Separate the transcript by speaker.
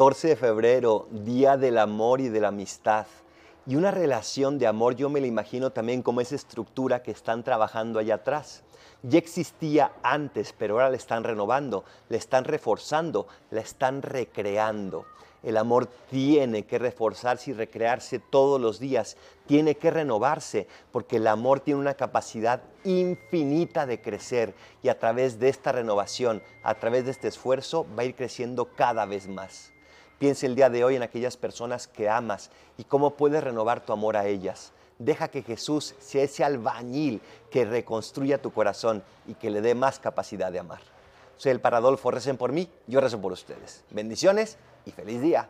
Speaker 1: 14 de febrero, Día del Amor y de la Amistad. Y una relación de amor yo me la imagino también como esa estructura que están trabajando allá atrás. Ya existía antes, pero ahora la están renovando, la están reforzando, la están recreando. El amor tiene que reforzarse y recrearse todos los días, tiene que renovarse, porque el amor tiene una capacidad infinita de crecer y a través de esta renovación, a través de este esfuerzo, va a ir creciendo cada vez más. Piensa el día de hoy en aquellas personas que amas y cómo puedes renovar tu amor a ellas. Deja que Jesús sea ese albañil que reconstruya tu corazón y que le dé más capacidad de amar. Soy el Paradolfo, recen por mí, yo rezo por ustedes. Bendiciones y feliz día.